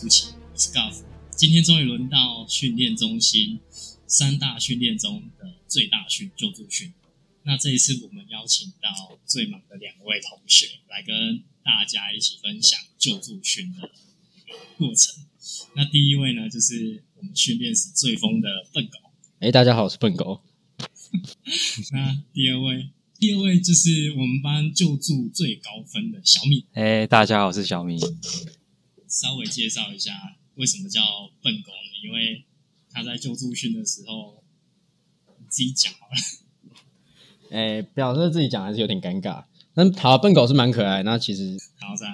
欢迎来到一九初期，我是。今天终于轮到训练中心三大训练中的最大训救助训。那这一次我们邀请到最忙的两位同学来跟大家一起分享救助训的过程。那第一位呢，就是我们训练时最疯的笨狗。哎，大家好，我是笨狗。那第二位，第二位就是我们班救助最高分的小米。哎，大家好，我是小米。稍微介绍一下为什么叫笨狗呢？因为他在救助训的时候，你自己讲好了。哎，表示自己讲还是有点尴尬。那好，笨狗是蛮可爱。那其实，然后在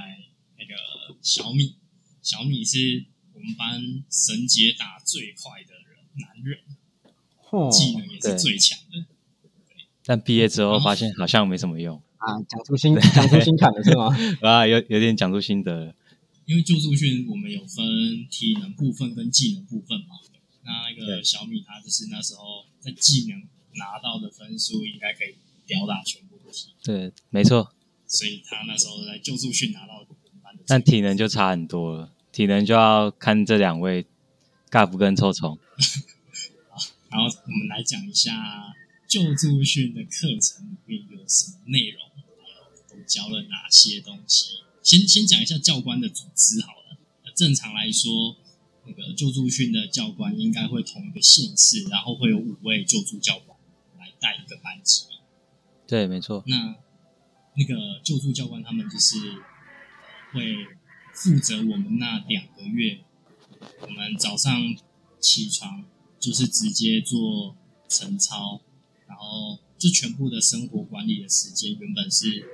那个小米，小米是我们班神解打最快的人，男人，技能也是最强的。但毕业之后发现好像没什么用啊！讲出心讲出心坎了是吗？啊，有有点讲出心得。因为救助训我们有分体能部分跟技能部分嘛，那那个小米他就是那时候在技能拿到的分数应该可以吊打全部的题。对，没错。所以他那时候在救助训拿到但体能就差很多了，体能就要看这两位尬夫跟臭虫。好，然后我们来讲一下救助训的课程里面有什么内容，还有都教了哪些东西。先先讲一下教官的组织好了。正常来说，那个救助训的教官应该会同一个县市，然后会有五位救助教官来带一个班级。对，没错。那那个救助教官他们就是会负责我们那两个月，我们早上起床就是直接做晨操，然后就全部的生活管理的时间原本是。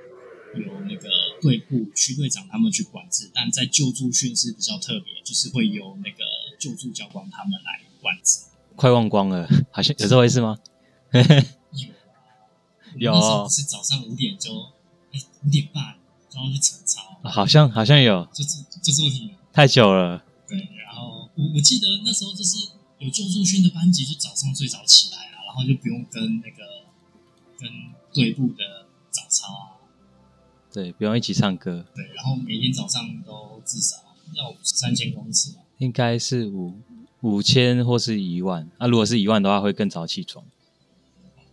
有那个队部区队长他们去管制，但在救助训是比较特别，就是会由那个救助教官他们来管制。快忘光了，好像有这回事吗？有，有，是早上五点就，哎，五点半就要去晨操。好像好像有，就做就做题。太久了。对，然后我我记得那时候就是有救助训的班级，就早上最早起来啊，然后就不用跟那个跟队部的早操啊。对，不用一起唱歌。对，然后每天早上都至少要三千公尺吧。应该是五五千或是一万。那如果是一万的话，会更早起床。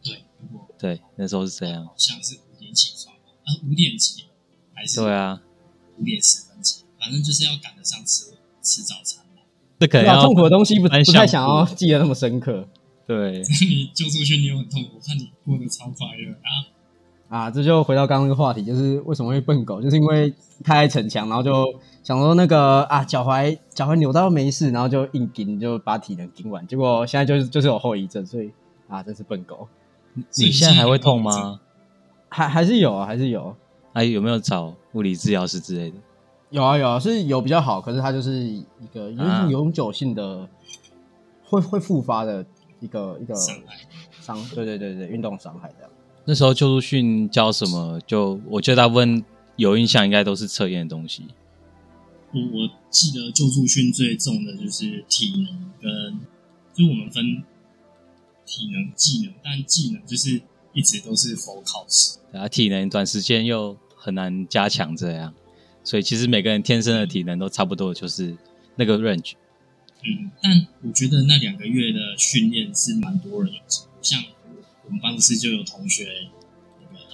对，如果对那时候是这样。像是五点起床，啊，五点几还是？对啊，五点十分起，反正就是要赶得上吃吃早餐嘛。这可能痛苦的东西不不太想要记得那么深刻。对，你救出去你又很痛苦，看你过得超快乐啊。啊，这就回到刚刚那个话题，就是为什么会笨狗，就是因为太爱逞强，然后就想说那个啊，脚踝脚踝扭到没事，然后就硬顶，就把体能顶完，结果现在就是就是有后遗症，所以啊，真是笨狗。你现在还会痛吗？还还是有啊，还是有。哎，有没有找物理治疗师之类的？有啊有啊，是有比较好，可是它就是一个永永久性的，会会复发的一个一个伤害，伤，对对对对，运动伤害这样。那时候救助训教什么？就我觉得大部分有印象，应该都是测验的东西。我我记得救助训最重的就是体能跟，就我们分体能、技能，但技能就是一直都是否考试。啊，体能短时间又很难加强，这样，所以其实每个人天生的体能都差不多，就是那个 range。嗯，但我觉得那两个月的训练是蛮多人有，像。我们办公室就有同学，那个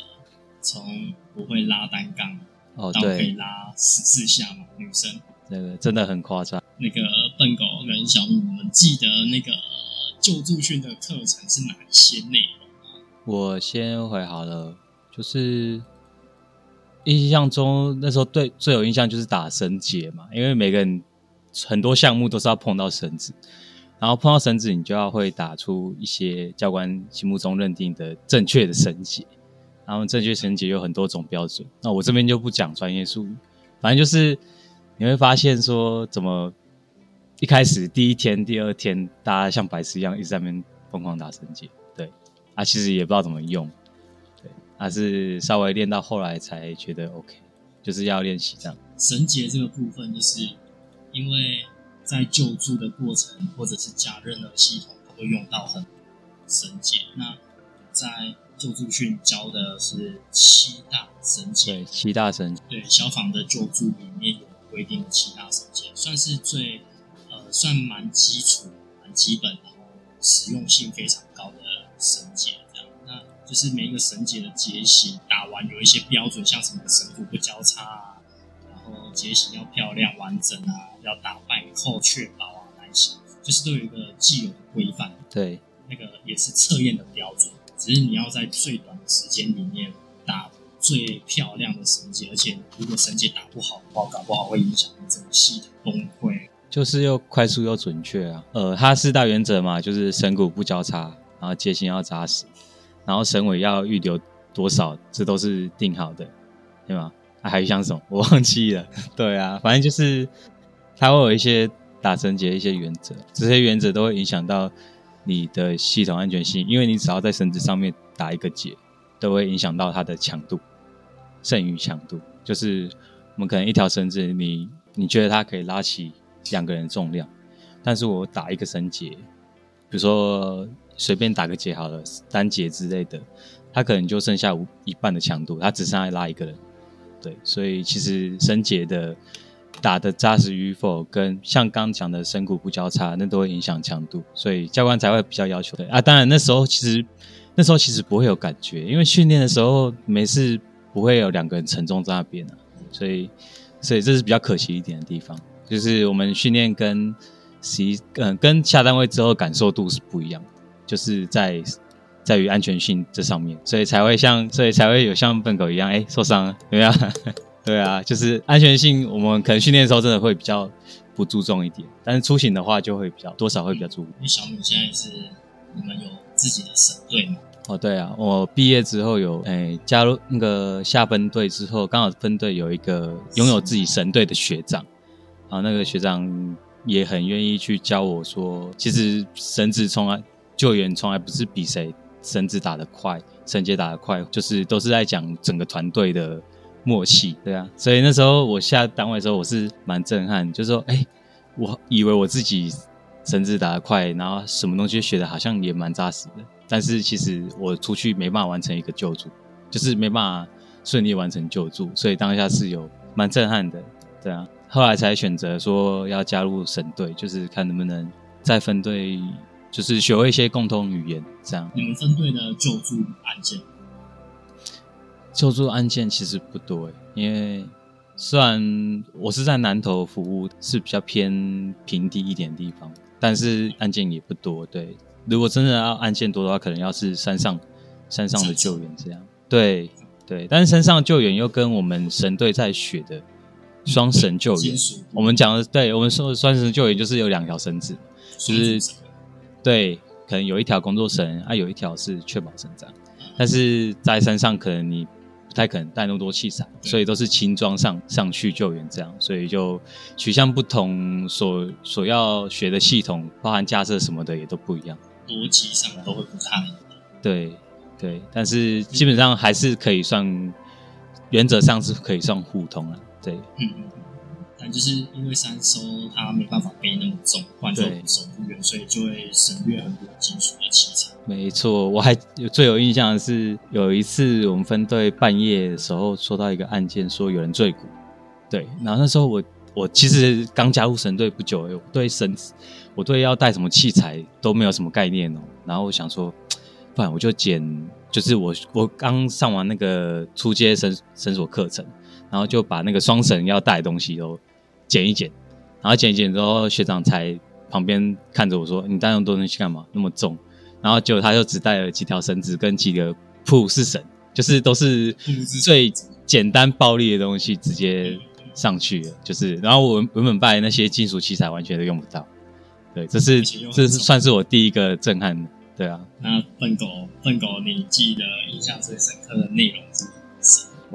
从不会拉单杠哦，到可以拉十四下嘛，女生那个真的很夸张。那个笨狗跟小米，你们记得那个救助训的课程是哪一些内容吗？我先回好了，就是印象中那时候对最有印象就是打绳结嘛，因为每个人很多项目都是要碰到绳子。然后碰到绳子，你就要会打出一些教官心目中认定的正确的绳结。然后正确绳结有很多种标准，那我这边就不讲专业术语。反正就是你会发现说，怎么一开始第一天、第二天，大家像白痴一样一直在那边疯狂打绳结，对，啊，其实也不知道怎么用，对，啊，是稍微练到后来才觉得 OK，就是要练习这样。绳结这个部分，就是因为。在救助的过程，或者是加任何系统，都会用到很绳结。那在救助训教的是七大绳结，对，七大绳。对，消防的救助里面有规定的七大绳结，算是最呃算蛮基础、蛮基本，然后实用性非常高的绳结。这样，那就是每一个绳结的结型打完有一些标准，像什么绳骨不交叉啊，然后结型要漂亮完整啊，要打败后确保啊那些，就是都有一个既有的规范。对，那个也是测验的标准，只是你要在最短的时间里面打最漂亮的绳结，而且如果绳结打不好的话，搞不好会影响你整个系统崩溃。就是又快速又准确啊。呃，它四大原则嘛，就是绳骨不交叉，然后结心要扎实，然后绳尾要预留多少，这都是定好的，对吗？啊、还有像什么？我忘记了。对啊，反正就是它会有一些打绳结一些原则，这些原则都会影响到你的系统安全性，因为你只要在绳子上面打一个结，都会影响到它的强度，剩余强度。就是我们可能一条绳子，你你觉得它可以拉起两个人重量，但是我打一个绳结，比如说随便打个结好了，单结之类的，它可能就剩下一半的强度，它只剩下拉一个人。对，所以其实绳结的打的扎实与否，跟像刚讲的深骨不交叉，那都会影响强度，所以教官才会比较要求。的啊，当然那时候其实那时候其实不会有感觉，因为训练的时候没事不会有两个人沉重在那边啊，所以所以这是比较可惜一点的地方，就是我们训练跟习嗯跟下单位之后感受度是不一样的，就是在。在于安全性这上面，所以才会像，所以才会有像笨狗一样，哎，受伤了，对啊，对啊，就是安全性，我们可能训练的时候真的会比较不注重一点，但是出行的话就会比较多少会比较注意。因为小米现在是你们有自己的省队嘛？哦，对啊，我毕业之后有哎加入那个下分队之后，刚好分队有一个拥有自己神队的学长，然后那个学长也很愿意去教我说，其实绳子从来救援从来不是比谁。绳子打得快，绳结打得快，就是都是在讲整个团队的默契，对啊。所以那时候我下单位的时候，我是蛮震撼，就是说，哎，我以为我自己绳子打得快，然后什么东西学的好像也蛮扎实的，但是其实我出去没办法完成一个救助，就是没办法顺利完成救助，所以当下是有蛮震撼的，对啊。后来才选择说要加入省队，就是看能不能在分队。就是学会一些共同语言，这样。你们分队的救助案件，救助案件其实不多，因为虽然我是在南投服务，是比较偏平地一点地方，但是案件也不多。对，如果真的要案件多的话，可能要是山上山上的救援这样。对对，但是山上救援又跟我们神队在学的双神救援，我们讲的，对我们说的双神救援就是有两条绳子，就是。对，可能有一条工作绳，啊，有一条是确保绳这样。但是在山上，可能你不太可能带那么多器材，所以都是轻装上上去救援这样。所以就取向不同，所所要学的系统，包含架设什么的也都不一样，逻辑上都会不太一样。对对，但是基本上还是可以算，原则上是可以算互通了。对，嗯嗯。但就是因为三收它没办法背那么重，换做手不远，所以就会省略很多金属的器材。没错，我还有最有印象的是有一次我们分队半夜的时候收到一个案件，说有人坠骨。对，然后那时候我我其实刚加入神队不久，我对神，我对要带什么器材都没有什么概念哦。然后我想说，不然我就捡，就是我我刚上完那个初阶绳绳索课程。然后就把那个双绳要带的东西都剪一剪，然后剪一剪之后，学长才旁边看着我说：“你带那么多东西干嘛？那么重？”然后结果他就只带了几条绳子跟几个铺式绳，就是都是最简单暴力的东西，直接上去了。就是，然后我原本拜那些金属器材完全都用不到。对，这是这是算是我第一个震撼。对啊，那笨狗笨狗，你记得印象最深刻的内容是？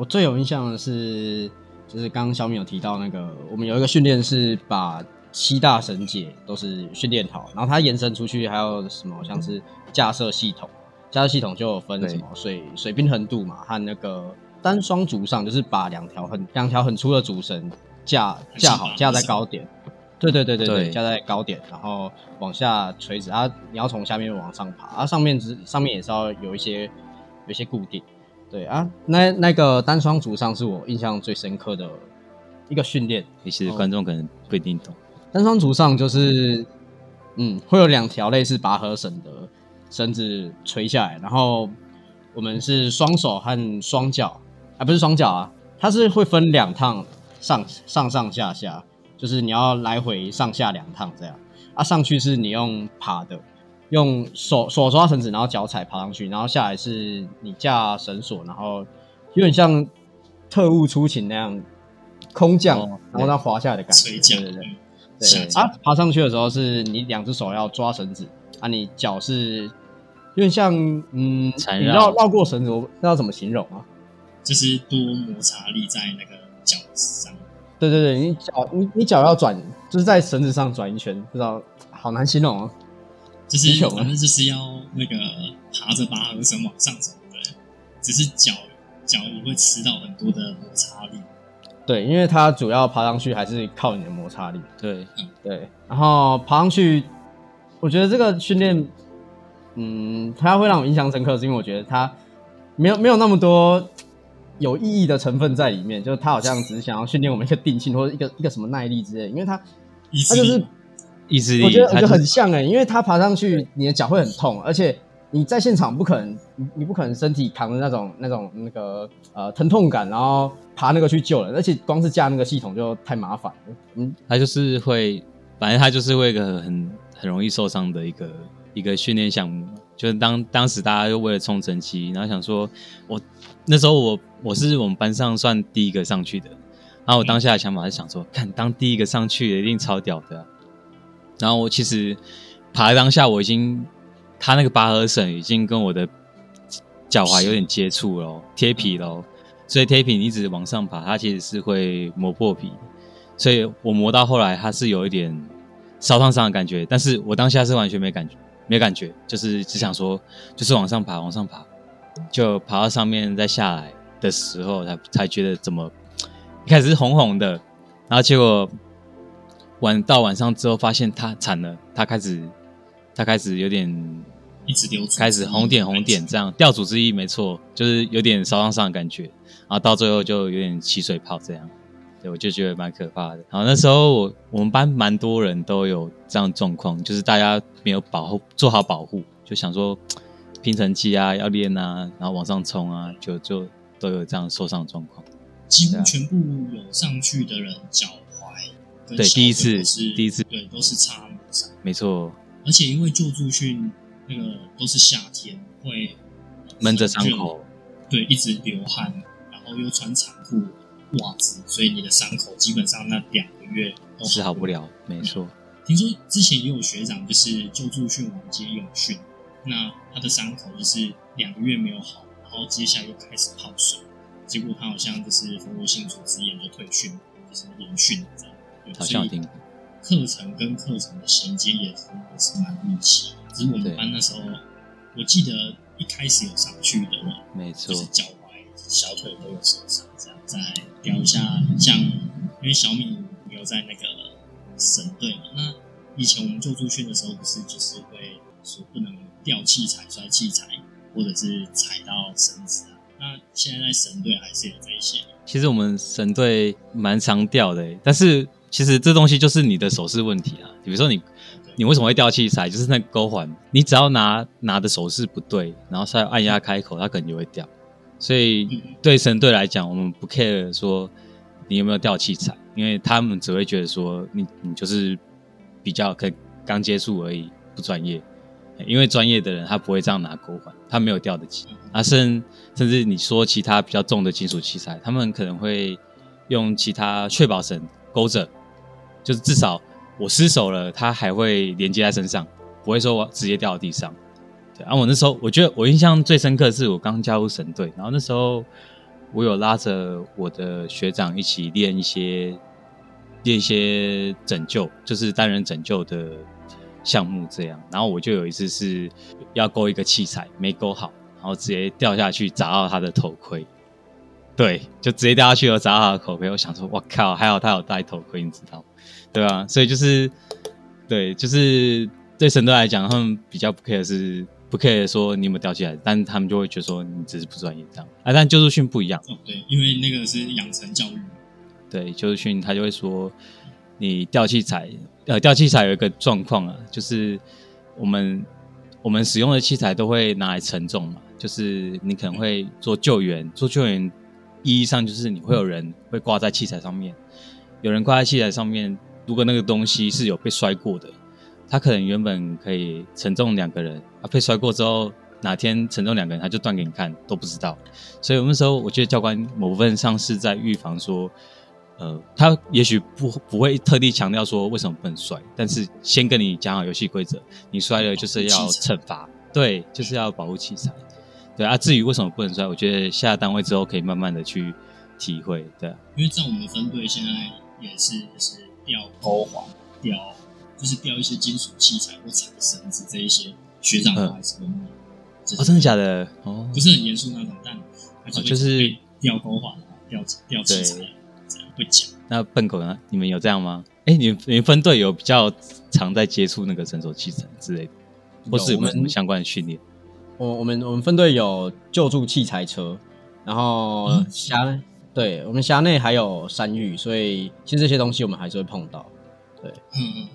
我最有印象的是，就是刚刚小米有提到那个，我们有一个训练是把七大绳结都是训练好，然后它延伸出去还有什么，像是架设系统，架设系统就有分什么水水平衡度嘛，和那个单双足上，就是把两条很两条很粗的主绳架架好，架在高点，对对对对对，架在高点，然后往下垂直，它你要从下面往上爬，它上面只上面也是要有一些有一些固定。对啊，那那个单双足上是我印象最深刻的一个训练。其实观众可能不一定懂。单双足上就是，嗯，会有两条类似拔河绳的绳子垂下来，然后我们是双手和双脚，啊，不是双脚啊，它是会分两趟上上上下下，就是你要来回上下两趟这样。啊，上去是你用爬的，用手手抓绳子，然后脚踩爬上去，然后下来是你架绳索，然后有点像特务出勤那样空降，哦然后它滑下来的感觉。对对对。啊，爬上去的时候是你两只手要抓绳子，啊，你脚是有点像嗯，你缠绕绕绕过绳子，我不知道怎么形容啊。就是多摩擦力在那个脚上，对对对，你脚你你脚要转，就是在绳子上转一圈，不知道好难形容哦。就是反正就是要那个爬着拔河绳往上走的，只是脚脚也会吃到很多的摩擦力。对，因为它主要爬上去还是靠你的摩擦力。对，对，然后爬上去，我觉得这个训练，嗯，它会让我印象深刻，是因为我觉得它没有没有那么多有意义的成分在里面，就是它好像只是想要训练我们一个定性或者一个一个什么耐力之类的，因为它它就是意志力，我觉得我觉得很像哎、因为他爬上去，你的脚会很痛，而且你在现场不可能，你你不可能身体扛着那种那种那个呃疼痛感，然后爬那个去救人，而且光是架那个系统就太麻烦了。嗯，他就是会，反正他就是会一个很很容易受伤的一个一个训练项目。就是当当时大家就为了冲成绩，然后想说，我那时候我我是我们班上算第一个上去的，然后我当下的想法是想说，看当第一个上去的一定超屌的啊、然后我其实爬的当下，我已经他那个拔河绳已经跟我的脚踝有点接触了哦，贴皮了哦，所以贴皮你一直往上爬，它其实是会磨破皮。所以我磨到后来，它是有一点烧烫伤的感觉，但是我当下是完全没感觉，没感觉，就是只想说，就是往上爬，往上爬，就爬到上面再下来的时候，才才觉得怎么一开始是红红的，然后结果晚到晚上之后，发现他惨了，他开始他开始有点一直流，开始红点红点这样，掉组织液没错，就是有点烧烫伤的感觉，然后到最后就有点起水泡这样，对我就觉得蛮可怕的。然后那时候我我们班蛮多人都有这样状况，就是大家没有保护做好保护，就想说拼成绩啊要练啊，然后往上冲啊，就就都有这样受伤的状况。几乎全部有上去的人脚踝跟对第一次是第一次对都是擦磨伤，没错，而且因为救助训那个都是夏天会闷着伤口，对，一直流汗，然后又穿长裤、袜子，所以你的伤口基本上那两个月都是好不。了，没错。听说之前也有学长就是救助训完接泳训，那他的伤口就是两个月没有好，然后接下来又开始泡水，结果他好像就是蜂窝性组织炎就退训，就是连训这样。对好像有听过，课程跟课程的衔接也是蛮密切的。只是我们班那时候，我记得一开始有上去的人，没错就，是脚踝、小腿都有受伤，这样。再聊一下，像因为小米有在那个省队嘛，那以前我们做助训的时候，不是就是会说不能掉器材、摔器材，或者是踩到绳子啊。那现在在省队还是有这一些，其实我们神队蛮常掉的欸，但是其实这东西就是你的手势问题啊。比如说你你为什么会掉器材，就是那个勾环，你只要拿拿的手势不对，然后再按压开口，它可能就会掉。所以嗯对神队来讲，我们不 care 说你有没有掉器材，因为他们只会觉得说你你就是比较可刚接触而已，不专业。因为专业的人他不会这样拿钩环，他没有掉得起。啊，甚甚至你说其他比较重的金属器材，他们可能会用其他确保绳勾着，就是至少我失手了，它还会连接在身上，不会说我直接掉到地上。对，啊，我那时候我觉得我印象最深刻的是我刚加入神队，然后那时候我有拉着我的学长一起练一些练一些拯救，就是单人拯救的项目这样。然后我就有一次是要勾一个器材没勾好，然后直接掉下去砸到他的头盔。对，就直接掉下去了，砸到他的头盔。我想说，我靠，还好他有戴头盔，你知道吗？对啊，所以就是对，就是对神队来讲，他们比较不 care 是不 care 说你有没有掉下来，但他们就会觉得说你只是不专业这样。啊，但救助训不一样，哦，对，因为那个是养成教育，对，救助训他就会说，你掉器材，呃，掉器材有一个状况啊，就是我们我们使用的器材都会拿来承重嘛，就是你可能会做救援，做救援意义上就是你会有人会挂在器材上面，有人挂在器材上面，如果那个东西是有被摔过的，他可能原本可以承重两个人，啊，被摔过之后。哪天承重两个人，他就断给你看都不知道，所以我那时候我觉得教官某部分上是在预防说，呃，他也许不不会特地强调说为什么不能摔，但是先跟你讲好游戏规则，你摔了就是要惩罚，对，就是要保护器材，对啊。至于为什么不能摔，我觉得下单位之后可以慢慢的去体会，对。因为在我们分队现在也是就是吊钩环，吊就是吊一些金属器材或踩绳子这一些，学长都还是会。哦，真的假的？哦，不是很严肃那种，但就是吊钩环、吊吊器材这样会讲。那笨狗呢？你们有这样吗？哎，你你们分队有比较常在接触那个绳索器材之类的，或是有没有什么相关的训练？我我们我们分队有救助器材车，然后辖对我们辖内还有山域，所以其实这些东西我们还是会碰到。对，嗯嗯。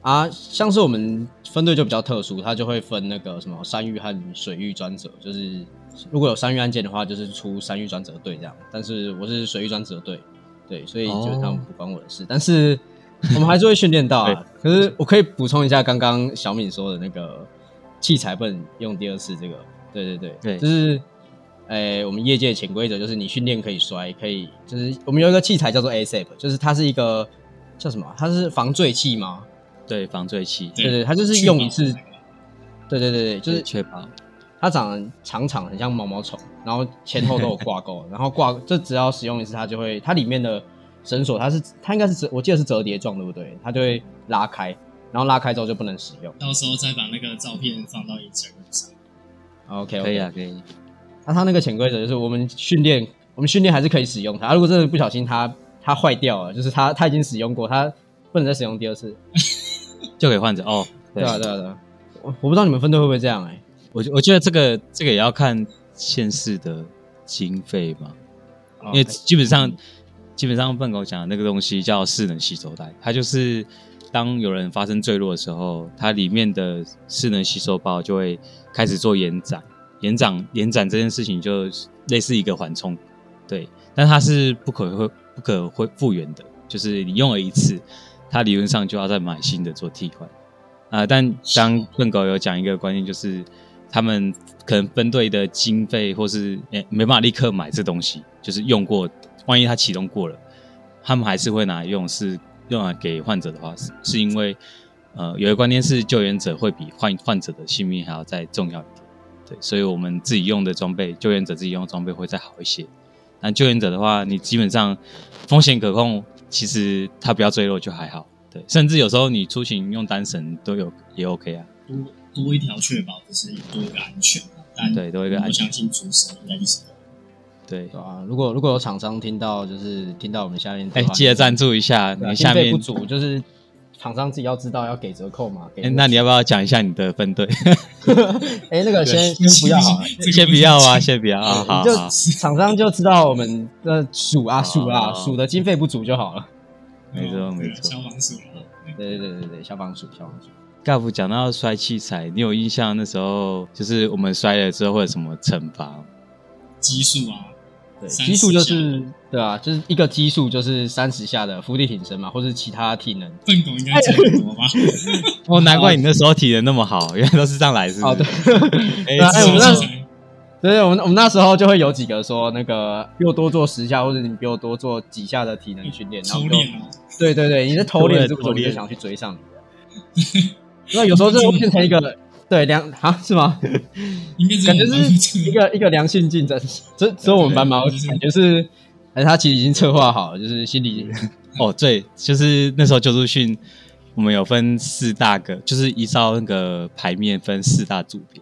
啊，像是我们分队就比较特殊，它就会分那个什么山域和水域专责，就是如果有山域案件的话，就是出山域专责队这样。但是我是水域专责队，对，所以基本上不关我的事。但是我们还是会训练到啊。可是我可以补充一下刚刚小敏说的那个器材不能用第二次这个，对对对，对，就是诶，我们业界潜规则就是你训练可以摔，可以就是我们有一个器材叫做 ASAP，就是它是一个叫什么？它是防坠器吗？对防坠器，对对，它就是用一次，对对对对，就是确保它长得长长，很像毛毛虫，然后前后都有挂钩，然后挂这只要使用一次，它就会，它里面的绳索它是它应该是折，我记得是折叠状，对不对？它就会拉开，然后拉开之后就不能使用。到时候再把那个照片放到 Instagram 上。OK，可以啊，可以。那它那个潜规则就是，我们训练，我们训练还是可以使用它。如果真的不小心它它坏掉了，就是它它已经使用过，它不能再使用第二次。就给患者哦，对。啊，对啊，对啊，我我不知道你们分队会不会这样哎，我我觉得这个这个也要看县市的经费嘛，因为基本上基本上笨狗讲的那个东西叫势能吸收带，它就是当有人发生坠落的时候，它里面的势能吸收包就会开始做延展，延展延展这件事情就类似一个缓冲，对，但它是不可会不可会复原的，就是你用了一次。它理论上就要再买新的做替换，啊，但刚笨狗有讲一个观念，就是他们可能分队的经费或是诶没办法立刻买这东西，就是用过，万一它启动过了，他们还是会拿来用，是用来给患者的话，是是因为呃有一个观念是救援者会比患患者的性命还要再重要一点，对，所以我们自己用的装备，救援者自己用的装备会再好一些，但救援者的话，你基本上风险可控。其实它不要坠落就还好，对，甚至有时候你出行用单绳都有也 OK 啊，多多一条确保就是多一个安全，对，多一个安全。我相信主应该是对啊。如果如果有厂商听到就是听到我们下面，哎，记得赞助一下，你下面不足就是。厂商自己要知道要给折扣嘛？哎，那你要不要讲一下你的分队？哎，那个先先不要，先不要啊，先不要啊。好，就厂商就知道我们的数啊数啊数的经费不足就好了。没错没错，消防署。对对对对对，消防署消防署。盖夫讲到摔器材，你有印象那时候就是我们摔了之后会有什么惩罚？基数啊。对，基数就是对啊，就是一个基数就是三十下的伏地挺身嘛，或者其他体能。笨狗应该记得多吧？哦，难怪你那时候体能那么好，原来都是这样来，是不是？哎，我们那，对，我们我们那时候就会有几个说，那个比我多做十下，或者你比我多做几下的体能训练，然后对对对，你是偷练，我就想去追上你。因为有时候就会变成一个。对良啊是吗？感觉是一个一个良性竞争，只只有我们班吗？感觉是，哎，他其实已经策划好了，就是心里哦，对，就是那时候救助训，我们有分四大个，就是依照那个牌面分四大组别，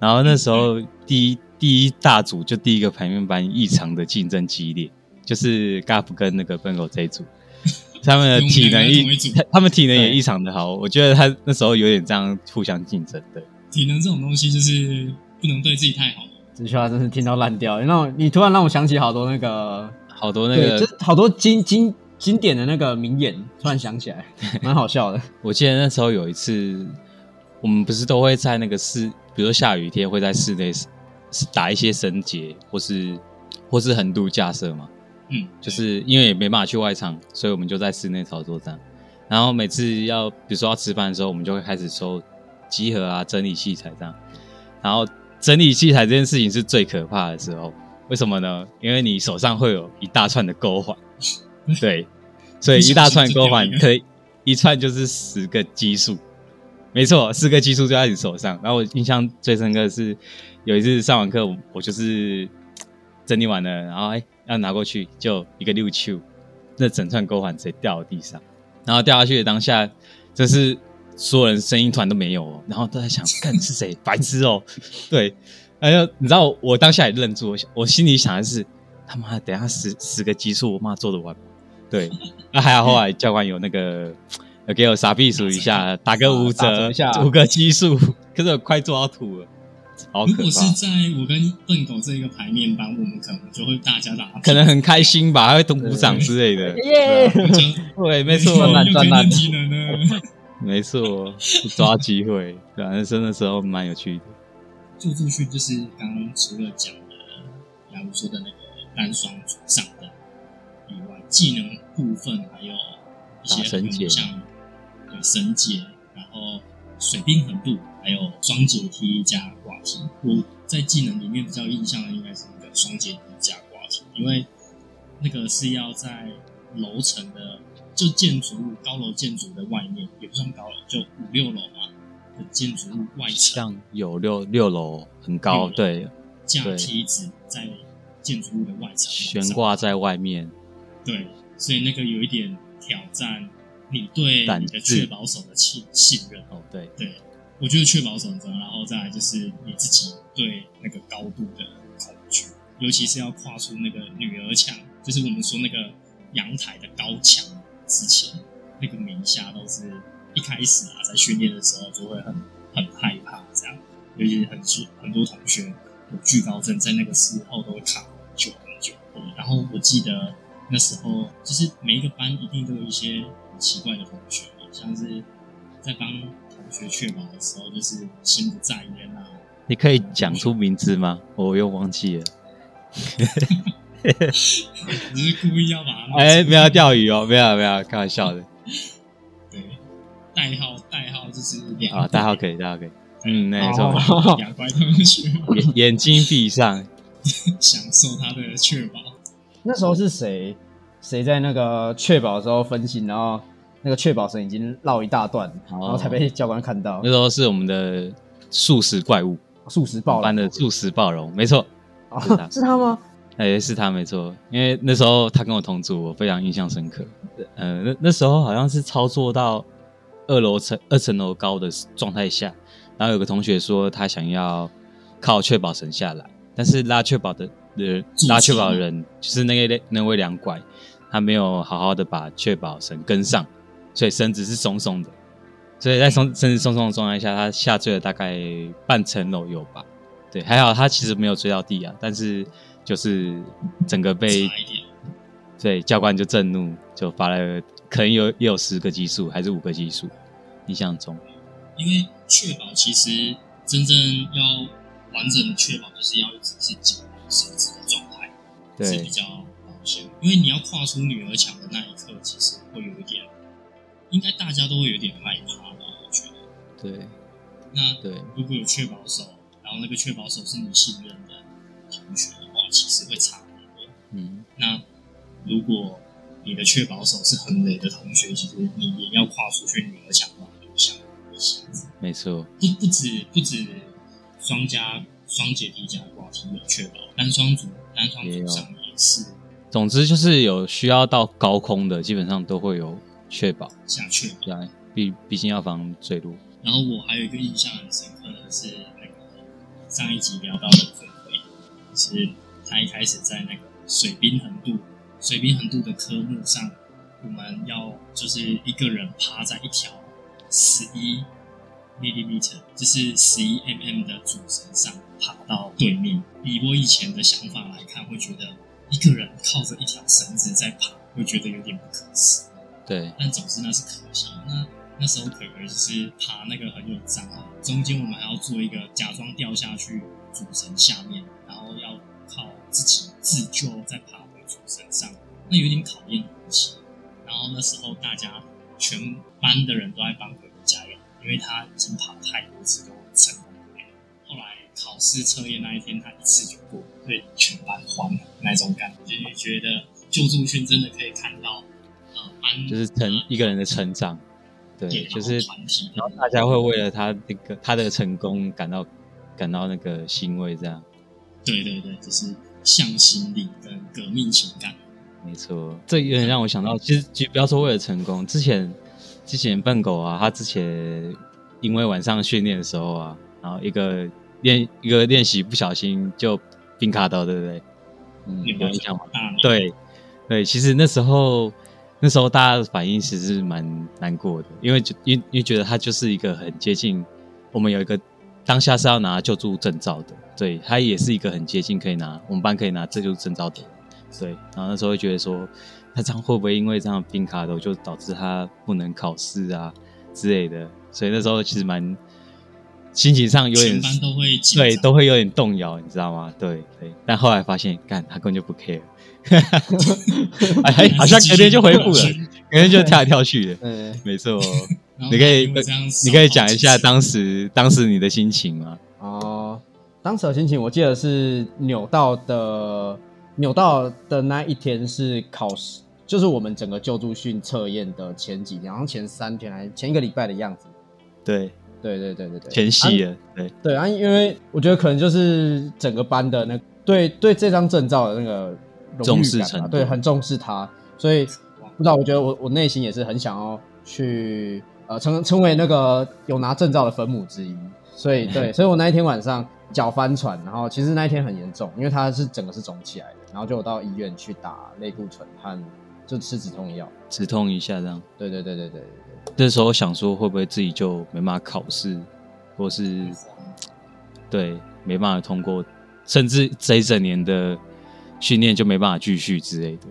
然后那时候第一第一大组就第一个牌面班异常的竞争激烈，就是 Gap 跟那个笨狗这一组。他们的体能异，他们体能也异常的好。我觉得他那时候有点这样互相竞争的。体能这种东西就是不能对自己太好。这句话真是听到烂掉。那你突然让我想起好多那个好多那对，个这好多经经经典的那个名言，突然想起来，蛮好笑的。我记得那时候有一次，我们不是都会在那个室，比如说下雨天会在室内打一些绳结，或是或是横渡架设嘛。嗯，就是因为也没办法去外场，所以我们就在室内操作这样。然后每次要比如说要吃饭的时候，我们就会开始收集合啊、整理器材这样。然后整理器材这件事情是最可怕的时候，为什么呢？因为你手上会有一大串的钩环，对，所以一大串钩环可以一串就是十个基数，没错，四个基数就在你手上。然后我印象最深刻的是有一次上完课，我我就是整理完了，然后哎要拿过去，就一个六球，那整串钩环直接掉到地上，然后掉下去的当下，就是所有人声音团都没有哦，然后都在想，看是谁，白痴哦，对，哎呦，你知道我当下也愣住，我我心里想的是，他妈等下十十个基数，我妈做得完吗？对，那还好后来教官有那个有给我傻避数一下，打个五折五个基数，可是我快做到吐了，好可怕如果是。在我跟笨狗这一个排面班，我们可能就会大家打，可能很开心吧，还会咚鼓掌之类的。耶！对，没错，赚烂又可以赚烂练技能呢。没错，抓机会，对啊，那真的时候蛮有趣的。做出去就是刚刚除了讲的雅茹说的那个单双主上的以外，技能部分还有一些像对绳结，然后水平横渡，还有双阶梯加挂梯。我在技能里面比较印象的应该是那个双阶梯加挂梯，因为那个是要在楼层的就建筑物高楼建筑的外面，也不算高楼，就五六楼嘛的建筑物外墙。像有六六楼很高，对，架对。梯子在建筑物的外墙悬挂在外面，对，所以那个有一点挑战你对胆你的确保手的信信任。哦，对，对，我觉得确保手很重要，然后再来就是你自己对那个高度的恐惧，尤其是要跨出那个女儿墙，就是我们说那个阳台的高墙之前，那个名下都是一开始啊，在训练的时候就会很很害怕这样，尤其是很多很多同学有惧高症，在那个时候都会卡很久很久。嗯然后我记得那时候就是每一个班一定都有一些很奇怪的同学嘛，像是在帮同学确保的时候，就是心不在焉啊，你可以讲出名字吗？我又忘记了。你是故意要把它弄哎，出没有钓鱼哦，没有没有，开玩笑的对代号代号就是两啊，代号可以，代号可以，嗯，没哦错，两乖同学眼眼睛闭上，享受他的确保。那时候是谁谁在那个确保的时候分心，然后那个确保绳已经绕一大段，然后才被教官看到那，时候是我们的素食怪物数十爆了。班的素食暴龙，没错，哦是他是他吗？哎，是他没错，因为那时候他跟我同组，我非常印象深刻。呃，那那时候好像是操作到二楼层二层楼高的状态下，然后有个同学说他想要靠确保绳下来，但是拉确保的人拉确保的人就是那个那位两拐，他没有好好的把确保绳跟上，所以绳子是松松的，所以在松绳子松松的状态下，他下坠了大概半层楼有吧。对，还好他其实没有追到地啊，但是就是整个被对教官就震怒，就罚了可能有也有十个基数还是五个基数，印象中。因为确保其实真正要完整的确保，就是要一直是紧绷绳子的状态，是比较保险。因为你要跨出女儿墙的那一刻，其实会有一点，应该大家都会有点害怕吧？我觉得。对那对，如果有确保手，然后那个确保手是你信任的同学的话，其实会差很多。嗯，那如果你的确保手是很累的同学，其实你也要跨出去女儿墙的没错，不不止不止双加双阶梯加挂梯有确保，单双组单双也有组上也是总之就是有需要到高空的，基本上都会有确保，下确保。对啊，毕毕竟要防坠落。然后我还有一个印象很深刻的是那个上一集聊到的飞飞，就是他一开始在那个水冰横渡水冰横渡的科目上，我们要就是一个人趴在一条十一 millimeter，就是十一 mm 的主绳上爬到对面。以我以前的想法来看，会觉得一个人靠着一条绳子在爬，会觉得有点不可思议。对，但总之那是可惜。那那时候可可就是爬那个很有障碍，中间我们还要做一个假装掉下去主绳下面，然后要靠自己自救再爬回主绳上，那有点考验勇气。然后那时候大家全班的人都在帮可可加油，因为他已经跑太多次都成功不了。后来考试测验那一天，他一次就过，所以全班欢了那种感觉，就是觉得救助圈真的可以看到，呃，班就是成一个人的成长，对，对，就是团体然后大家会为了他那个他的成功感到感到那个欣慰，这样对对对，就是向心力跟革命情感。没错。这有点让我想到，其实其实不要说为了成功，之前之前笨狗啊，他之前因为晚上训练的时候啊，然后一个练一个练习不小心就冰卡到，对不对？嗯，有印象吗？对，对，其实那时候那时候大家的反应其实是蛮难过的，因为就因因为觉得他就是一个很接近我们有一个当下是要拿救助证照的，对他也是一个很接近可以拿我们班可以拿救助证照的人，对，然后那时候会觉得说，他这样会不会因为这样冰卡的就导致他不能考试啊之类的，所以那时候其实蛮心情上有点对，都会有点动摇，你知道吗？对对，但后来发现，干他根本就不 care，哎，好像隔天就恢复了，隔天就跳来跳去的，嗯，没错。你可以你可以讲一下当时当时你的心情吗？哦，当时的心情我记得是扭到的，扭到的那一天是考试，就是我们整个救助训测验的前几天，好像前三天还是前一个礼拜的样子。对，对对对对对，前戏啊了，对。对啊，因为我觉得可能就是整个班的那对对这张证照的那个重视感吧程度。对，很重视它，所以不知道，我觉得我我内心也是很想要去呃成成为那个有拿证照的分母之一，所以对，所以我那一天晚上脚翻船，然后其实那一天很严重，因为它是整个是肿起来的，然后就到医院去打类固醇和就吃止痛药，止痛一下这样。对对对对对对对，那时候想说会不会自己就没办法考试，或是对没办法通过，甚至这一整年的训练就没办法继续之类的。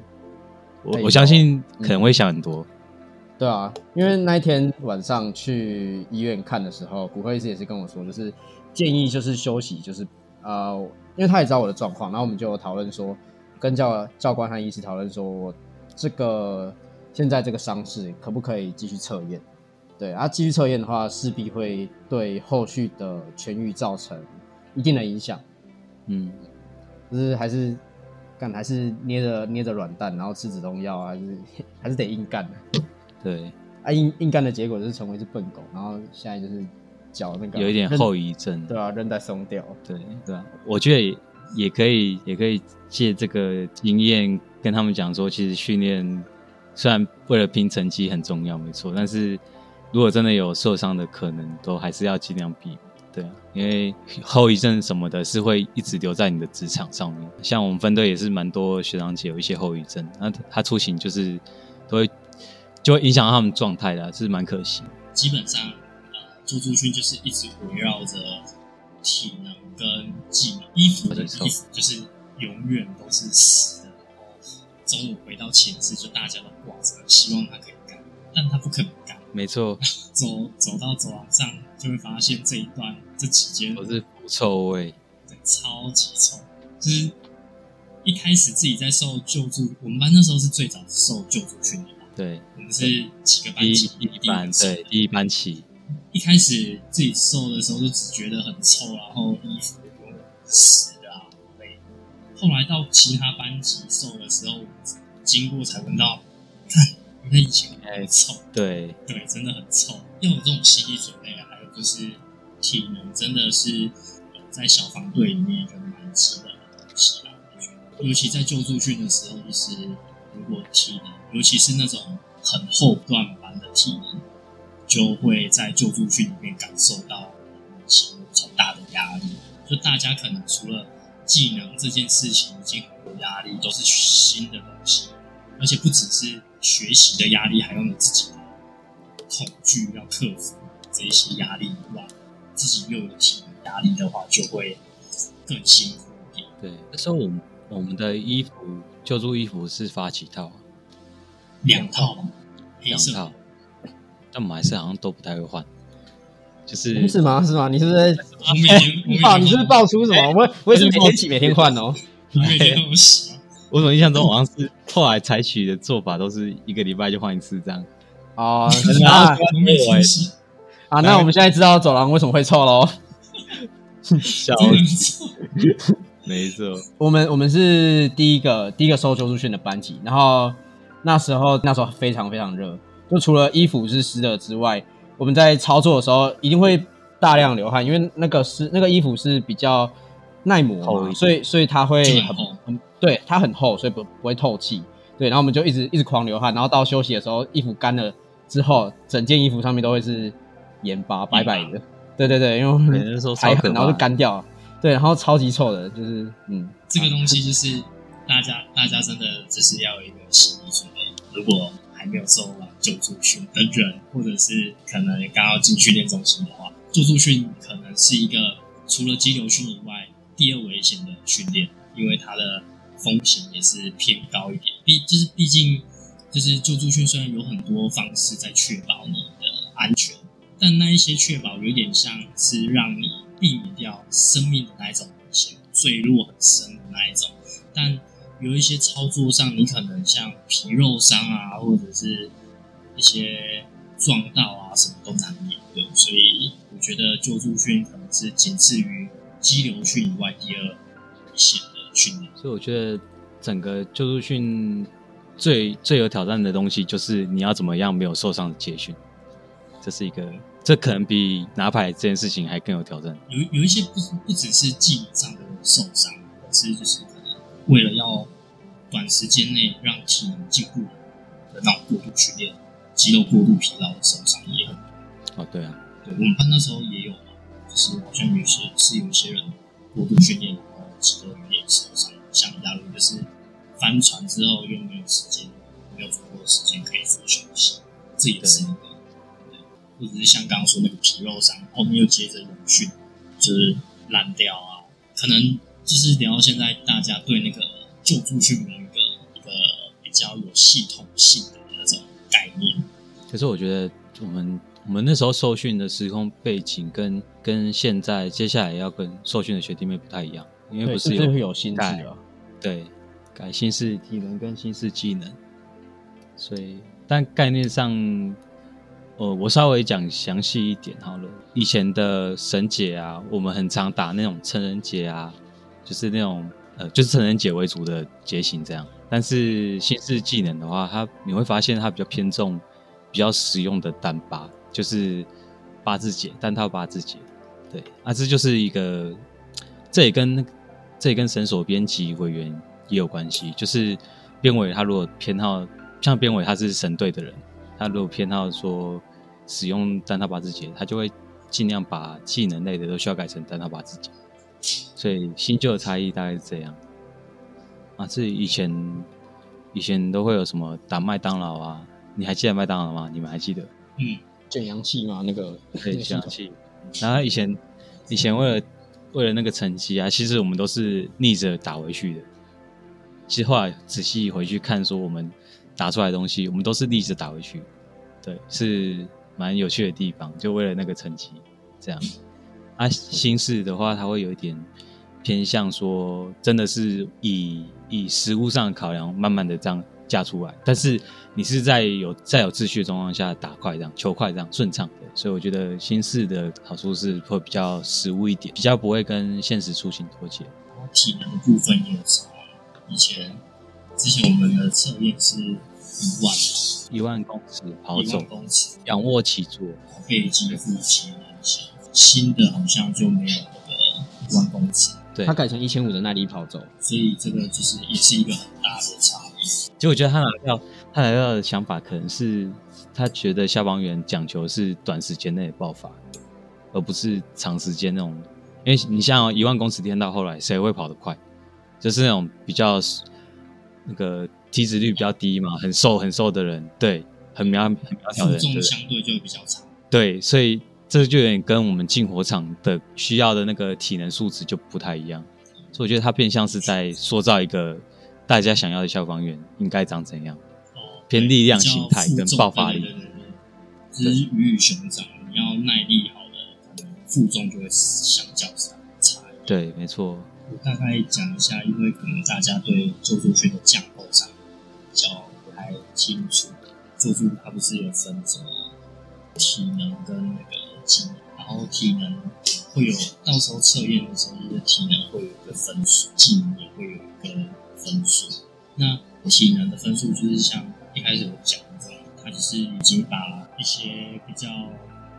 我哎我相信可能会想很多，对啊，因为那一天晚上去医院看的时候，骨科医师也是跟我说，就是建议就是休息，就是呃，因为他也知道我的状况，然后我们就讨论说，跟教教官和医师讨论说，我这个现在这个伤势可不可以继续测验？对啊，继续测验的话，势必会对后续的痊愈造成一定的影响，嗯，就是还是干还是捏着捏着软蛋，然后吃止痛药啊，还是 还是得硬干的。对，啊，硬硬干的结果就是成为一只笨狗，然后现在就是脚那个有一点后遗症，对啊，韧带松掉。对对啊，我觉得也也可以，也可以借这个经验跟他们讲说，其实训练虽然为了拼成绩很重要，没错，但是如果真的有受伤的可能，都还是要尽量避免。对啊，因为后遗症什么的是会一直留在你的职场上面。像我们分队也是蛮多学长姐有一些后遗症，那他出勤就是都会就会影响到他们状态的啊，是蛮可惜。基本上，呃，救助训就是一直围绕着体能跟技能，衣服的衣服就是永远都是湿的。然后中午回到寝室，就大家都挂着，希望他可以干，但他不可能干。没错，走走到走廊上，就会发现这一段这期间都是腐臭味。对，超级臭。就是一开始自己在受救助，我们班那时候是最早受救助训练的，对，我们是几个班级，第一班对第一班起，一开始自己瘦的时候就只觉得很臭，然后衣服有湿的啊类。后来到其他班级瘦的时候，经过才闻到，看原来以前很臭，对对，真的很臭，要有这种心理准备啊。还有就是体能真的是呃在消防队里面一个蛮基本的东西啊，我觉得尤其在救助训的时候，就是如果体能，尤其是那种很后段班的体能，就会在救助训里面感受到起超大的压力。就大家可能除了技能这件事情已经很多压力，都是新的东西，而且不只是学习的压力，还有你自己的恐惧要克服这一些压力以外，自己又有体能压力的话，就会更辛苦一点。对，那时候我们我们的衣服救助衣服是发几套啊？两套，黑色两套，但我们还是好像都不太会换，就是是吗？是吗？你是不是在？我每天我每天哇，你是不是爆出什么？我我也是每天洗每天换哦。我 每天都有洗啊，我怎么印象中好像是后来采取的做法都是一个礼拜就换一次这样。哦，然后啊我每天洗，啊，那我们现在知道走廊为什么会臭喽。笑真的死，很 臭没错，我们我们是第一个第一个收救助训的班级，然后那时候那时候非常非常热，就除了衣服是湿的之外，我们在操作的时候一定会大量流汗，因为那个湿那个衣服是比较耐磨所以所以它会很很对它很厚，所以不不会透气。对，然后我们就一直一直狂流汗，然后到休息的时候，衣服干了之后，整件衣服上面都会是盐巴白白的。对对对，因为我们对那时候超可怕排汗然后就干掉了。对，然后超级臭的，就是嗯，这个东西就是大家大家真的就是要有一个心理准备。如果还没有受完救助训的人，或者是可能刚要进训练中心的话，救助训可能是一个除了激流训以外第二危险的训练，因为它的风险也是偏高一点。毕就是毕竟就是救助训虽然有很多方式在确保你的安全，但那一些确保有点像是让你避免掉生命的那一种危险，坠落很深的那一种。但有一些操作上，你可能像皮肉伤啊，或者是一些撞到啊，什么都难免的。所以我觉得救助训可能是仅次于激流训以外第二危险的训练。所以我觉得整个救助训最最有挑战的东西就是你要怎么样没有受伤的接训，这是一个，这可能比拿牌这件事情还更有挑战。有有一些不不只是技能上的受伤，而是就是为了要短时间内让体能进步的那种过度训练，肌肉过度疲劳的受伤也很多。哦，对啊，对，我们班那时候也有嘛，就是好像有些是有一些人过度训练，然后肌肉有点受伤，像亚伦就是翻船之后又没有时间，没有足够的时间可以做休息，这也是一个。对或者是像刚刚说那个皮肉伤，后面又接着泳训，就是烂掉啊，可能就是聊到现在，大家对那个救助训没有一个一个比较有系统性的那种概念。可是我觉得我们我们那时候受训的时空背景跟跟现在接下来要跟受训的学弟妹不太一样，因为，不是有有心智改啊。对改新式体能跟新式技能，所以但概念上，呃，我稍微讲详细一点好了。以前的神节啊，我们很常打那种成人节啊，就是那种呃，就是成人解为主的结型这样。但是新式技能的话，它你会发现它比较偏重比较实用的单八，就是八字结单套八字结。对啊，这就是一个，这也跟这也跟绳索编辑委员也有关系，就是编委他如果偏好像编委他是神队的人，他如果偏好说使用单套八字结，他就会尽量把技能类的都需要改成单套八字结，所以新旧的差异大概是这样。啊，是以前以前都会有什么打麦当劳啊？你还记得麦当劳吗？你们还记得？嗯，减阳气嘛，那个对，那个系统氧气。然后以前以前为了为了那个成绩啊，其实我们都是逆着打回去的。其实后来仔细回去看，说我们打出来的东西，我们都是逆着打回去。对，是蛮有趣的地方，就为了那个成绩这样。啊，新式的话，它会有一点偏向说，真的是以以实物上的考量，慢慢的这样架出来。但是你是在有在有秩序的状况下打快这样，球快这样顺畅的，所以我觉得新式的好处是会比较实物一点，比较不会跟现实出行脱节。然后体能的部分也有差。以前之前我们的测验是一万一万公尺跑走一万，公尺，仰卧起坐，背肌、腹肌那些。新的好像就没有那个一万公尺，对他，改成一千五的耐力跑走，所以这个就是也是一个很大的差异。其实我觉得他拿到他拿到的想法可能是他觉得消防员讲求是短时间内的爆发，而不是长时间那种。因为你像一、万公尺天到后来，谁会跑得快？就是那种比较那个体脂率比较低嘛，很瘦很瘦的人，对，很苗很苗条的负人，对重相对就会比较差。对，所以这就有点跟我们进火场的需要的那个体能素质就不太一样。所以我觉得它变相是在塑造一个大家想要的消防员应该长怎样。哦，偏力量形态跟爆发力对对对对对就是鱼与熊掌，你要耐力好的，负重就会相较差差。对，没错，我大概讲一下，因为可能大家对做出去的架构上比较不太清楚。救助它不是有分什么体能跟那个技能，然后体能会有到时候测验的时候，你的体能会有一个分数，技能也会有一个分数。那体能的分数就是像一开始我讲的，它就是已经把一些比较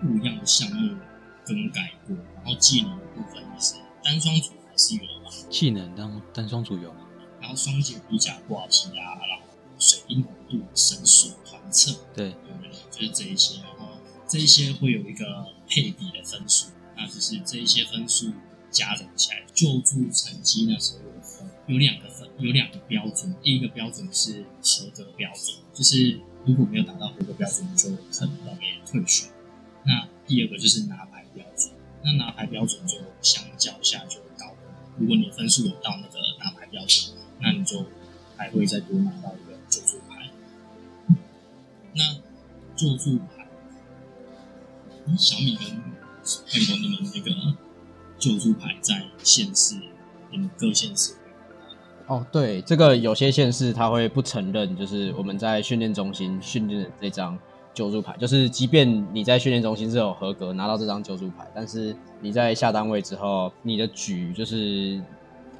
不一样的项目更改过，然后技能的部分也是单双组还是有吧，技能当单双组有，然后双节皮甲挂踢啊，然后水冰弧度、神速、团测，对，对，就是这一些，这些会有一个配比的分数，那就是这一些分数加总起来，救助成绩那时候有分有两个分，有两个标准，第一个标准是合格标准，就是如果没有达到合格标准，就可能要被退学。那第二个就是拿牌标准，那拿牌标准就相较下就高了。如果你的分数有到那个拿牌标准，那你就还会再多拿到一个救助牌。那救助牌，小米跟汉国你们那个救助牌在县市，你们各县市哦，对，这个有些县市他会不承认，就是我们在训练中心训练的这张救助牌，就是即便你在训练中心是有合格拿到这张救助牌，但是你在下单位之后，你的局就是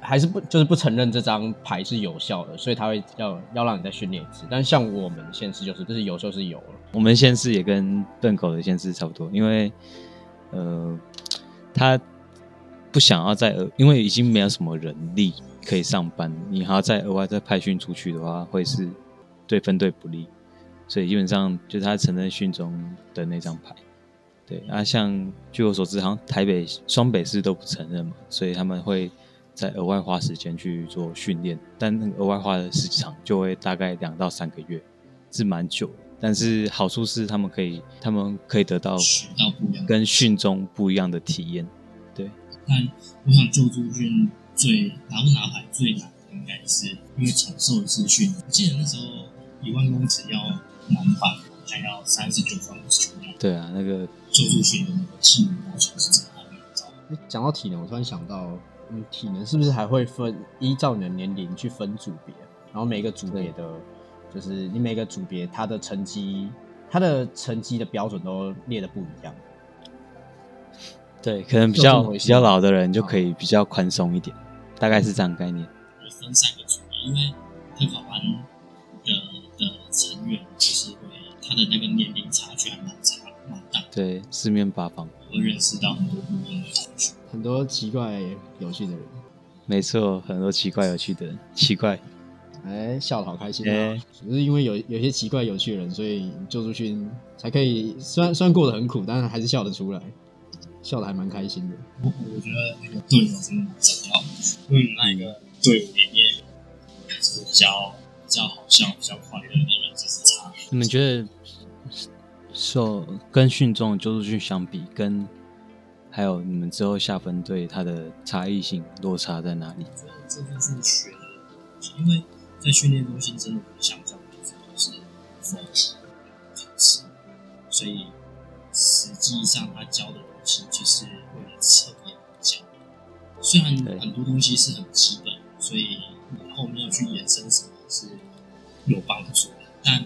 还是不 就是不承认这张牌是有效的，所以他会要要让你再训练一次。但像我们县市就是就是有就是有了，我们县市也跟笨狗的县市差不多，因为呃，他不想要再额，因为已经没有什么人力可以上班，你还要再额外再派训出去的话，会是对分队不利，所以基本上就是他承认训中的那张牌。对，啊，像据我所知，好像台北、双北市都不承认嘛，所以他们会再额外花时间去做训练，但额外花的时长就会大概两到三个月，是蛮久的。但是好处是他们可以，他们可以得到学到不一样的跟训中不一样的体验。对但我想救助训最拿不拿牌最难的应该是因为承受的是训，我记得那时候一万公尺要满版还要三十九分五十九秒，对啊，那个救助训的那个技能要求是真的很高。讲到体能，我突然想到，嗯，体能是不是还会分依照你的年龄去分组别？然后每个组别的，就是你每个组别它的成绩，它的成绩的标准都列的不一样。对，可能比就较比较老的人就可以比较宽松一点，大概是这样概念。有分散个组别，因为特考班的的成员就是会他的那个年龄差距还蛮差蛮大，对，四面八方，会认识到很多不一样的同学。很多奇怪有趣的人，没错，很多奇怪有趣的人，奇怪，哎，笑得好开心啊！哎只是因为有有些奇怪有趣的人，所以救助训才可以，虽然虽然过得很苦，但是还是笑得出来，笑得还蛮开心的。我我觉得那个队友真的蛮重要的，因为那一个队伍里面就是比较比较好笑、比较快乐的人，就是差。你们觉得受跟训中的救助训相比，跟还有你们之后下分队它的差异性落差在哪里？这就是学的东西，因为在训练中心真的不像教学生都是分考试，所以实际上他教的东西就是为了测验教。虽然很多东西是很基本，所以你后面要去延伸什么是有帮助的，但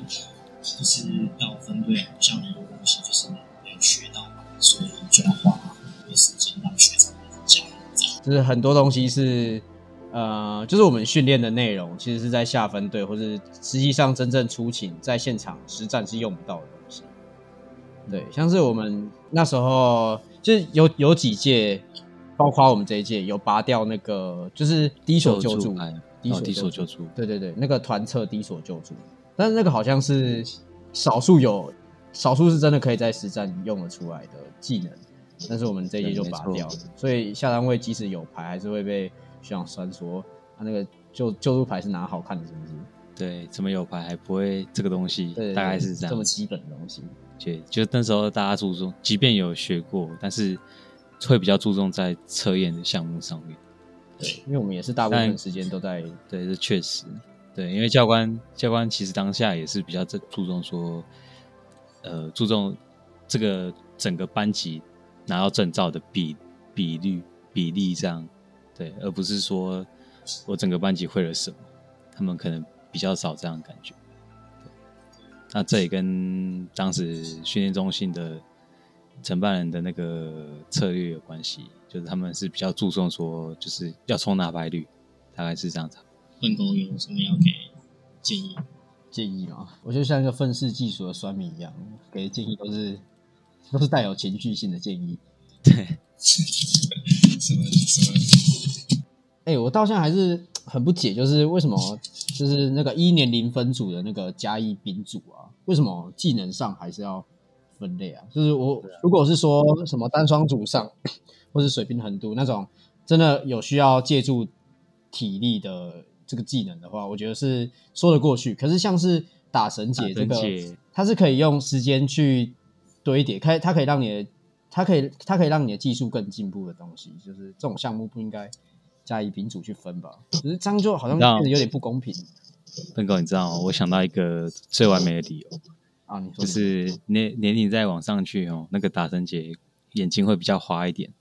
就是到分队，好像很多东西就是没有学到嘛，所以就要花很多时间让学长来教。就是很多东西是，呃，就是我们训练的内容，其实是在下分队或是实际上真正出勤在现场实战是用不到的东西。对，像是我们那时候就是有有几届，包括我们这一届有拔掉那个就是低所救助，牌，低低所救救助，对对对，那个团测低所救助，但是那个好像是少数有，少数是真的可以在实战用得出来的技能，但是我们这一届就拔掉了，所以下单位即使有牌，还是会被学长酸说他那个救救助牌是拿好看的，是不是？对，怎么有牌还不会这个东西大概是这样。这么基本的东西。对，就那时候大家注重，即便有学过，但是会比较注重在测验的项目上面。对，因为我们也是大部分时间都在对，这确实对，因为教官教官其实当下也是比较注注重说，呃，注重这个整个班级拿到证照的比比率比例这样，对，而不是说我整个班级会了什么，他们可能比较少这样的感觉。那这也跟当时训练中心的承办人的那个策略有关系，就是他们是比较注重说，就是要冲拿白率，大概是这样子。笨狗有什么要给建议？建议嘛，我就像一个愤世嫉俗的酸民一样，给的建议都是都是带有情绪性的建议。对，什么什么？哎、我到现在还是很不解，就是为什么就是那个一年零分组的那个加一丙组啊，为什么技能上还是要分类啊？就是我如果是说什么单双组上，或是水平横度那种，真的有需要借助体力的这个技能的话，我觉得是说得过去。可是像是打神解这个它是可以用时间去堆叠，可以它可以让你的，它可以它可以让你的技术更进步的东西，就是这种项目不应该加以丙组去分吧？可是这样就好像有点不公平笨狗，你知道吗？我想到一个最完美的理由，啊！你说就是年年龄再往上去哦，那个打神姐眼睛会比较花一点。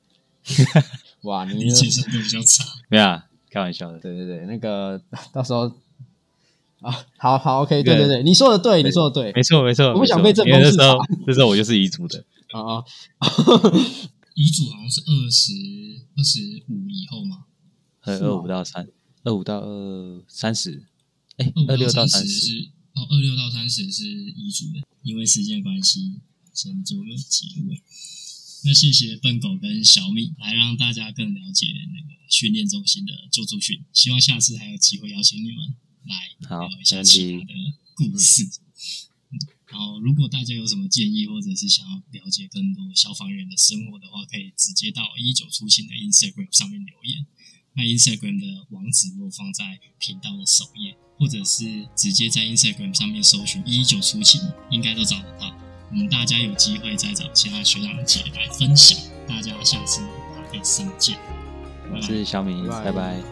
哇，你理解程度比较差。没有啊，开玩笑的。对对对，那个到时候啊，好好 OK，对对对，你说的对，你说的对没错没错，我不想被正风视因为那时候察那时候我就是遗嘱的，啊啊，遗嘱好像是二十二十五以后嘛，二五到三，二五到二三十，哎，二二六到三三十，是哦，二六到三十是遗嘱的，因为时间关系，先做个结尾。那谢谢笨狗跟小米来让大家更了解那个训练中心的救助训，希望下次还有机会邀请你们来好聊一下其他的故事。嗯 然后，如果大家有什么建议，或者是想要了解更多消防员的生活的话，可以直接到一九出勤的 Instagram 上面留言。那 Instagram 的网址我放在频道的首页，或者是直接在 Instagram 上面搜寻“一九出勤”，应该都找得到。我们大家有机会再找其他学长姐来分享。大家下次 p o d 上见，我是小米，拜拜拜拜。